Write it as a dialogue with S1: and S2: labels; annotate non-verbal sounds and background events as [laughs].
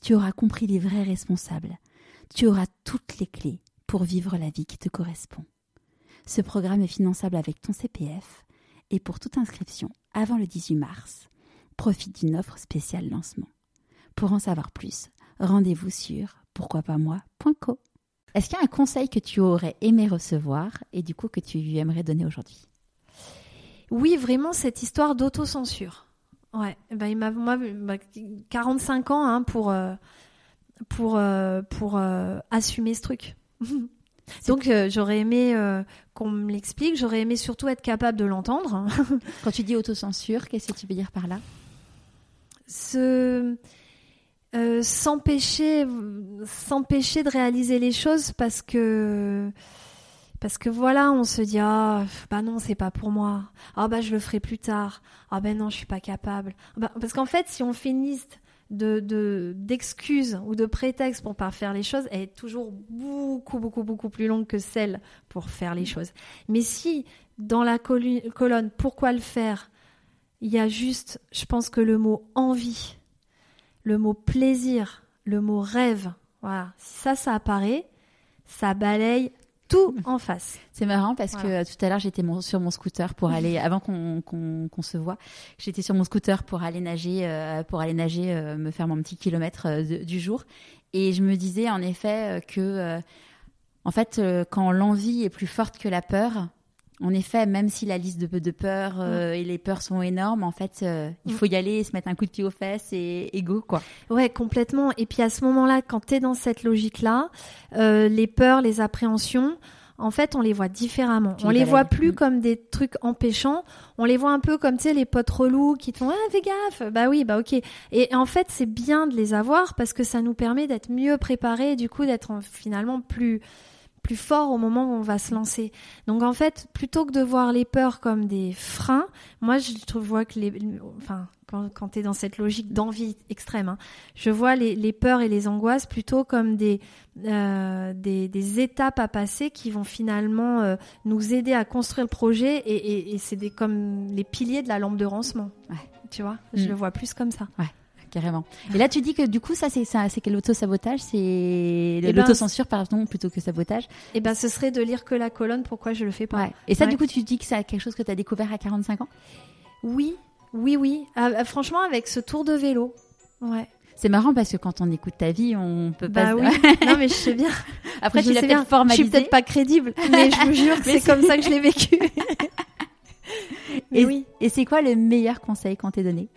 S1: tu auras compris les vrais responsables, tu auras toutes les clés pour vivre la vie qui te correspond. Ce programme est finançable avec ton CPF et pour toute inscription avant le 18 mars, profite d'une offre spéciale lancement. Pour en savoir plus, rendez-vous sur pourquoipasmoi.co. Est-ce qu'il y a un conseil que tu aurais aimé recevoir et du coup que tu lui aimerais donner aujourd'hui?
S2: Oui, vraiment cette histoire d'autocensure. Ouais, ben il m'a moi 45 ans hein, pour euh, pour euh, pour euh, assumer ce truc. Donc j'aurais aimé qu'on me l'explique, j'aurais aimé surtout être capable de l'entendre. [laughs]
S1: Quand tu dis autocensure, qu'est-ce que tu veux dire par là?
S2: Ce s'empêcher s'empêcher de réaliser les choses parce que parce que voilà, on se dit ah bah non c'est pas pour moi. Ah bah je le ferai plus tard. Ah ben non je suis pas capable. Bah, parce qu'en fait si on fait une liste de d'excuses ou de prétextes pour pas faire les choses, elle est toujours beaucoup beaucoup beaucoup plus longue que celle pour faire les choses. Mais si dans la colonne pourquoi le faire, il y a juste, je pense que le mot envie, le mot plaisir, le mot rêve, voilà, si ça ça apparaît, ça balaye tout en face.
S1: C'est marrant parce que euh, tout à l'heure j'étais sur mon scooter pour aller [laughs] avant qu'on se voit, j'étais sur mon scooter pour aller nager, euh, pour aller nager, euh, me faire mon petit kilomètre du jour, et je me disais en effet que en fait quand l'envie est plus forte que la peur, en effet, même si la liste de, de peurs euh, et les peurs sont énormes, en fait, euh, il faut y aller, se mettre un coup de pied aux fesses et, et go, quoi.
S2: Ouais, complètement. Et puis à ce moment-là, quand tu es dans cette logique-là, euh, les peurs, les appréhensions, en fait, on les voit différemment. on les, voit plus mm. comme des trucs empêchants. On les voit un peu comme, tu sais, les potes relous qui te font, ah, fais gaffe. Bah oui, bah ok. Et en fait, c'est bien de les avoir parce que ça nous permet d'être mieux préparés et du coup d'être finalement plus, plus fort au moment où on va se lancer. Donc en fait, plutôt que de voir les peurs comme des freins, moi je trouve vois que les, enfin quand, quand tu es dans cette logique d'envie extrême, hein, je vois les, les, peurs et les angoisses plutôt comme des, euh, des, des, étapes à passer qui vont finalement euh, nous aider à construire le projet et, et, et c'est comme les piliers de la lampe de rancement. Ouais. Tu vois, je mm. le vois plus comme ça.
S1: Ouais carrément. Et là, tu dis que du coup, ça, c'est ça, c'est l'auto-sabotage, c'est eh ben, l'autocensure, pardon, plutôt que sabotage?
S2: Et eh ben, ce serait de lire que la colonne. Pourquoi je le fais pas?
S1: Et ça, du coup, tu dis que c'est quelque chose que tu as découvert à 45 ans?
S2: Oui, oui, oui. Ah, ah, franchement, avec ce tour de vélo. Ouais.
S1: C'est marrant parce que quand on écoute ta vie, on peut
S2: pas.
S1: Bah
S2: oui. [laughs] non, mais je sais bien.
S1: Après, je tu l'as
S2: peut-être formalisé. Je suis peut-être pas crédible, [laughs] mais je vous jure c'est comme ça que je l'ai vécu. [laughs]
S1: et oui. Et c'est quoi le meilleur conseil qu'on t'ait donné?